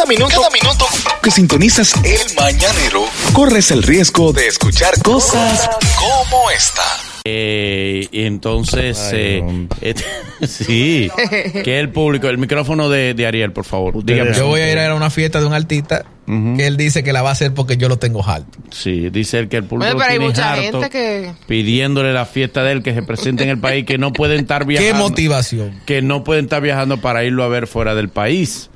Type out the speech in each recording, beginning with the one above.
Cada minuto, cada minuto que sintonizas el mañanero, corres el riesgo de escuchar cosas como esta. Eh, y entonces, Ay, eh, eh, sí, que el público, el micrófono de, de Ariel, por favor. Dígame. Yo voy a ir a una fiesta de un artista que él dice que la va a hacer porque yo lo tengo alto. Sí, dice él que el público Bueno, pero hay tiene mucha harto gente que- pidiéndole la fiesta de él que se presente en el país, que no pueden estar ¿Qué viajando. motivación? Que no pueden estar viajando para irlo a ver fuera del país.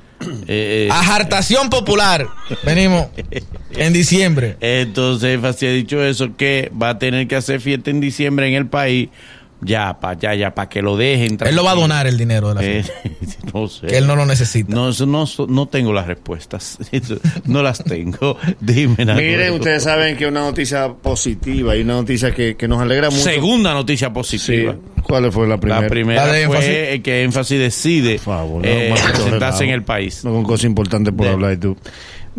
Eh, eh, Ajartación popular. Venimos en diciembre. Entonces, Fasi ha dicho eso, que va a tener que hacer fiesta en diciembre en el país. Ya, para ya, ya, para que lo dejen. Él lo va a tranquilo. donar el dinero de la Eh, fiesta. no sé. Que él no lo necesita. No, eso no, no tengo las respuestas. No las tengo. Dime, Naco. Miren, ustedes saben que una noticia positiva y una noticia que, que nos alegra mucho. Segunda noticia Sí. positiva. ¿Cuál fue la primera? La primera La de fue énfasis. que Énfasis decide Por favor, no, eh, presentarse tolerado. en el país. No, con cosas importantes por De- hablar y tú.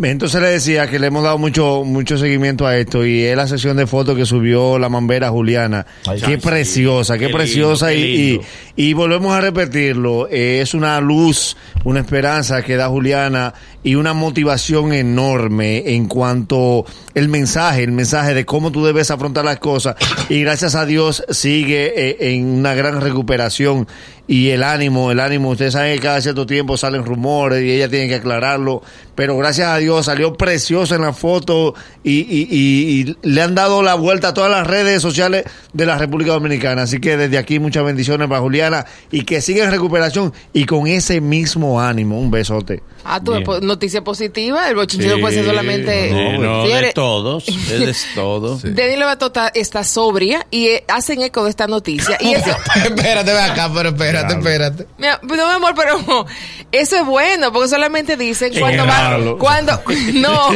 Entonces le decía que le hemos dado mucho mucho seguimiento a esto y es la sesión de fotos que subió la mambera Juliana. Ay, qué preciosa, qué, Qué preciosa lindo, qué y, y volvemos a repetirlo. eh, es una luz, una esperanza que da Juliana y una motivación enorme en cuanto el mensaje, el mensaje de cómo tú debes afrontar las cosas y gracias a Dios sigue eh, en una gran recuperación y el ánimo, el ánimo, ustedes saben que cada cierto tiempo salen rumores y ella tiene que aclararlo, pero gracias a Dios salió preciosa en la foto y, y- y- y le han dado la vuelta a todas las redes sociales de la República Dominicana, así que desde aquí muchas bendiciones para Juliana y que siga en recuperación y con ese mismo ánimo, un besote. Ah, Bien. po- noticia positiva, el bochinche no puede ser solamente... Sí, no, de todos. Es de todo. Denis Lovato está, está sobria y eh, hacen eco de esta noticia. Y eso, espérate, ven acá, pero espérate, espérate. Mira, no, mi amor, pero eso es bueno, porque solamente dicen cuando van, cuando, no,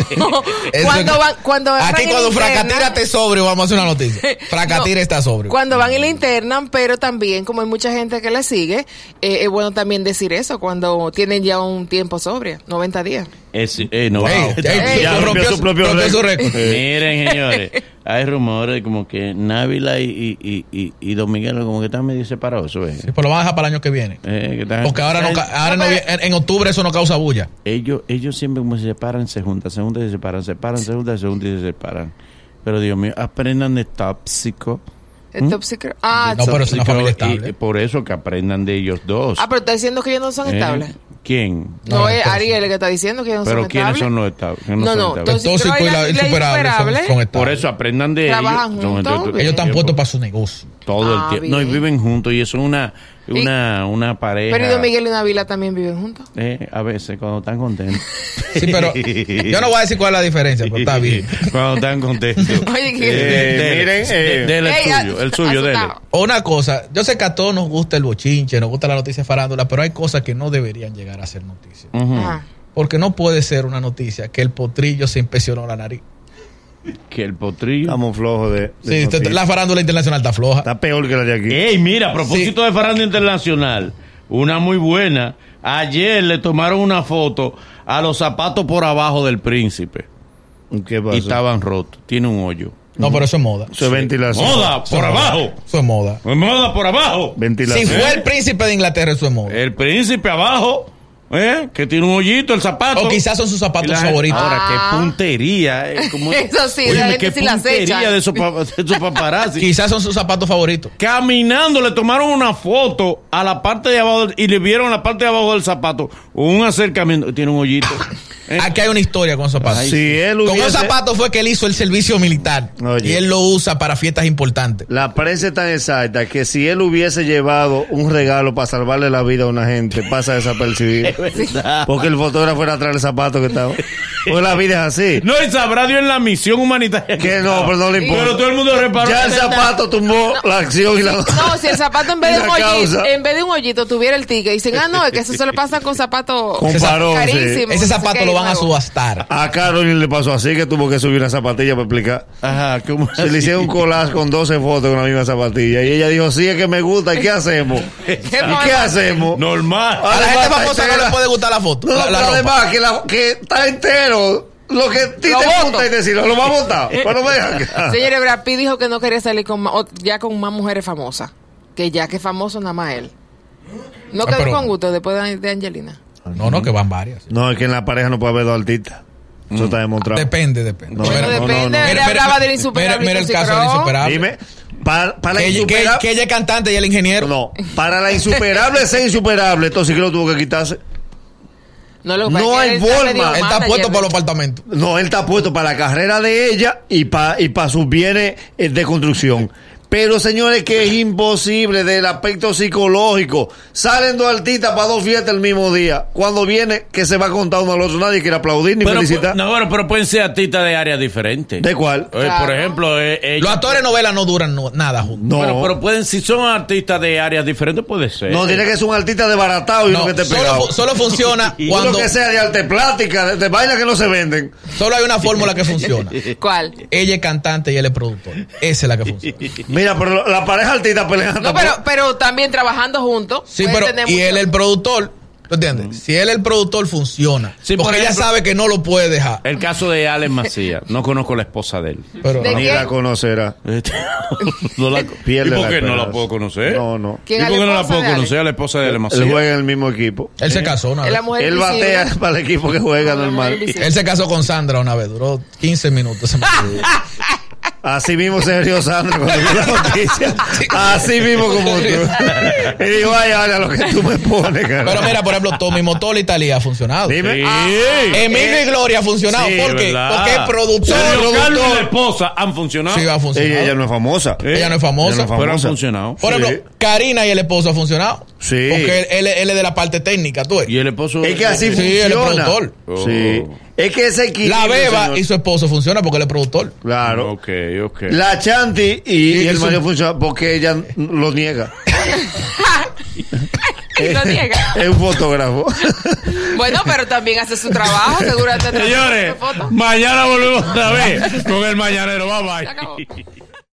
cuando van, cuando Aquí cuando Fracatira esté sobrio, vamos a hacer una noticia. Fracatira No, está sobrio. Cuando van y la internan, pero también, como hay mucha gente que la sigue, eh, es bueno también decir eso, cuando tienen ya un tiempo sobria, 90 días. Es, eh, no, Ey, wow. ey, Ya rompió su propio rompió su récord. récord. Miren, señores, hay rumores como que Návila y, y, y, y, Don Miguel como que están medio separados. ¿eso es? Sí, pues lo van a dejar para el año que viene. Eh, que están- Porque ahora, no, ahora No, pero- en, en octubre eso no causa bulla. ellos, ellos siempre como se separan, se juntan, se juntan y se separan, se separan, se juntan, se juntan y se separan. Pero Dios mío, aprendan de tóxico. El top secret. Ah, No, pero es una familia estable. y por eso que aprendan de ellos dos. ah, pero está diciendo que ellos no son Eh, estables. ¿Quién? No, No, es Ariel el que está diciendo que no Pero son ¿quiénes estables. son los estables? No, no, estables? entonces- tóxico y la insuperable son, son estables. Por eso aprendan de Trabajan ellos. Juntos. Ellos están puestos para su negocio. todo Ah, el tiempo. No, y viven juntos y eso es una, una, una pareja. Pero y Don Miguel y Navila también viven juntos. Eh, a veces cuando están contentos. Sí, pero yo no voy a decir cuál es la diferencia, pero está bien. cuando están contentos. Oye, ¿qué? Eh, miren, eh, dele el suyo, el suyo, dele. Una cosa, yo sé que a todos nos gusta el bochinche, nos gusta la noticia farándula, pero hay cosas que no deberían llegar a ser noticias. Ujú. Ajá. Porque no puede ser una noticia que el potrillo se impresionó la nariz. Que el potrillo. Estamos flojos de... de Sí, noticias. la farándula internacional está floja. Está peor que la de aquí. Ey, mira, a propósito de Faranda Internacional, una muy buena. Ayer le tomaron una foto a los zapatos por abajo del príncipe. Y estaban rotos. Tiene un hoyo. No, pero eso es moda. Eso es ventilación. ¡Moda! Es ¡Por moda. abajo! Eso es moda. ¡Moda por abajo! Ventilación. Si fue el príncipe de Inglaterra, eso es moda. El príncipe abajo, ¿eh? Que tiene un hoyito, el zapato. O quizás son sus zapatos la favoritos. Ahora, Ah. qué puntería. eh, como- Eso sí, la Óyeme, gente qué sí las puntería echa. de esos, pa- de esos paparazzi. Quizás son sus zapatos favoritos. Caminando le tomaron una foto a la parte de abajo y le vieron la parte de abajo del zapato. Un acercamiento. Tiene un hoyito. ¿eh? Aquí hay una historia con zapatos. Si él Con esos zapatos fue que él hizo el servicio militar. Oye. Y él lo usa para fiestas importantes. La prensa es tan exacta que si él hubiese llevado un regalo para salvarle la vida a una gente, pasa desapercibido. Porque el fotógrafo era atrás del zapato que estaba. Pues la vida es así. No, y sabrá Dios en la misión humanitaria. Que no, pero no le importa. Pero todo el mundo reparó. Ya el zapato tumbó la acción y la... No, si el zapato en vez de La un hoyito, causa. en vez de un hoyito tuviera el ticket, dicen, ah, no, es que eso se le pasa con zapatos parón, sí. carísimos. Ese zapato lo van a subastar. A Carolyn le pasó así que tuvo que subir una zapatilla para explicar. Ajá, ¿cómo Se le hicieron un collage con 12 fotos con la misma zapatilla. Y ella dijo, sí, es que me gusta. ¿Y qué hacemos? ¿Y qué hacemos? Normal. A la gente Además, famosa no entera. le puede gustar la foto. No, la, la pero ropa. además que, la- que está entero. Lo que a ti Lo te gusta y decirlo, lo va a votar. Pero vean acá. Señores, Brad Pitt dijo que no quería salir con o- ya con más mujeres famosas. Que ya que famoso nada más él. No Ah, quedó pero- con gusto después de, de Angelina. No, no, que van varias. No, es que en la pareja no puede haber dos artistas. Eso está demostrado. Depende, depende. No, Bueno, no, no, depende, no. él Mira, mira, hablaba del mira, insuperable. mira el caso del insuperable. Dime, para, para la Que, ella- que- insuperable. que ella es cantante y el ingeniero. No, para la insuperable ser insuperable, entonces que lo tuvo que quitarse. No, lo No hay él forma. Él está manager puesto para los apartamentos. No, él está puesto para la carrera de ella y para y para sus bienes eh, de construcción. Pero señores, que es imposible del aspecto psicológico. Salen dos artistas para dos fiestas el mismo día. Cuando viene, que se va a contar uno al otro, nadie quiere aplaudir ni Pero, felicitar. no, bueno, pero pueden ser artistas de áreas diferentes. ¿De cuál? Eh, Claro. Por ejemplo, eh, Los actores de novela no duran no- nada juntos. No, Bueno, pero pueden, si son artistas de áreas diferentes, puede ser. no tiene que ser un artista desbaratado y No, uno que solo, pegado. fu- solo funciona Uno cuando que sea de arte plástica, de, de vainas que no se venden. solo hay una fórmula que funciona. ¿Cuál? Ella es cantante y él es productor. Esa es la que funciona. Mira, pero la pareja artista pelean No, pero, pero también trabajando juntos. Sí, pero y mucho- él el productor, ¿tú entiendes? Si él el productor funciona, Sí, por porque ella sabe que no lo puede dejar. El caso de Alex Macías. No conozco la esposa de él. Pero ¿De Ni quién? la conocerá. no la, Pierde ¿Y por la qué no la puedo conocer? No, no. ¿Y ¿Quién por es qué no la puedo conocer a la esposa de Alex Él Macías? juega en el mismo equipo. él se casó una vez. mujer Él batea para el equipo que juega normal. Él se casó con Sandra una vez, duró 15 minutos. Así mismo se rió Sandra cuando vio la noticia. Así mismo como tú. Y dijo, ay, ahora lo que tú me pones, cara. Pero mira, por ejemplo, Tommy Motola Italia ha funcionado. Dime. Sí. Emilio y Gloria ha funcionado. Sí, ¿Por qué? ¿verdad? Porque es productor. Sergio Carlos y la esposa han funcionado. Sí, ha funcionado. Ella, ella no es famosa. Eh, Ella no es famosa. ella no es Pero han funcionado. Por Sí. ejemplo, Karina y el esposo ha funcionado. Sí. Porque él, él- él es de la parte técnica, tú. Y el esposo. Es que así Sí, él es funciona. productor. Oh. Sí. Es que ese equilibrio. La Beba señor. y su esposo funciona porque él es productor. Claro. Ok, ok. La Chanti y, y Y el su- marido funciona porque ella lo niega. Y lo niega. Es un fotógrafo. Bueno, pero también hace su trabajo, seguramente. Señores, Foto. mañana volvemos otra vez con el mañanero. Bye Se acabó. bye.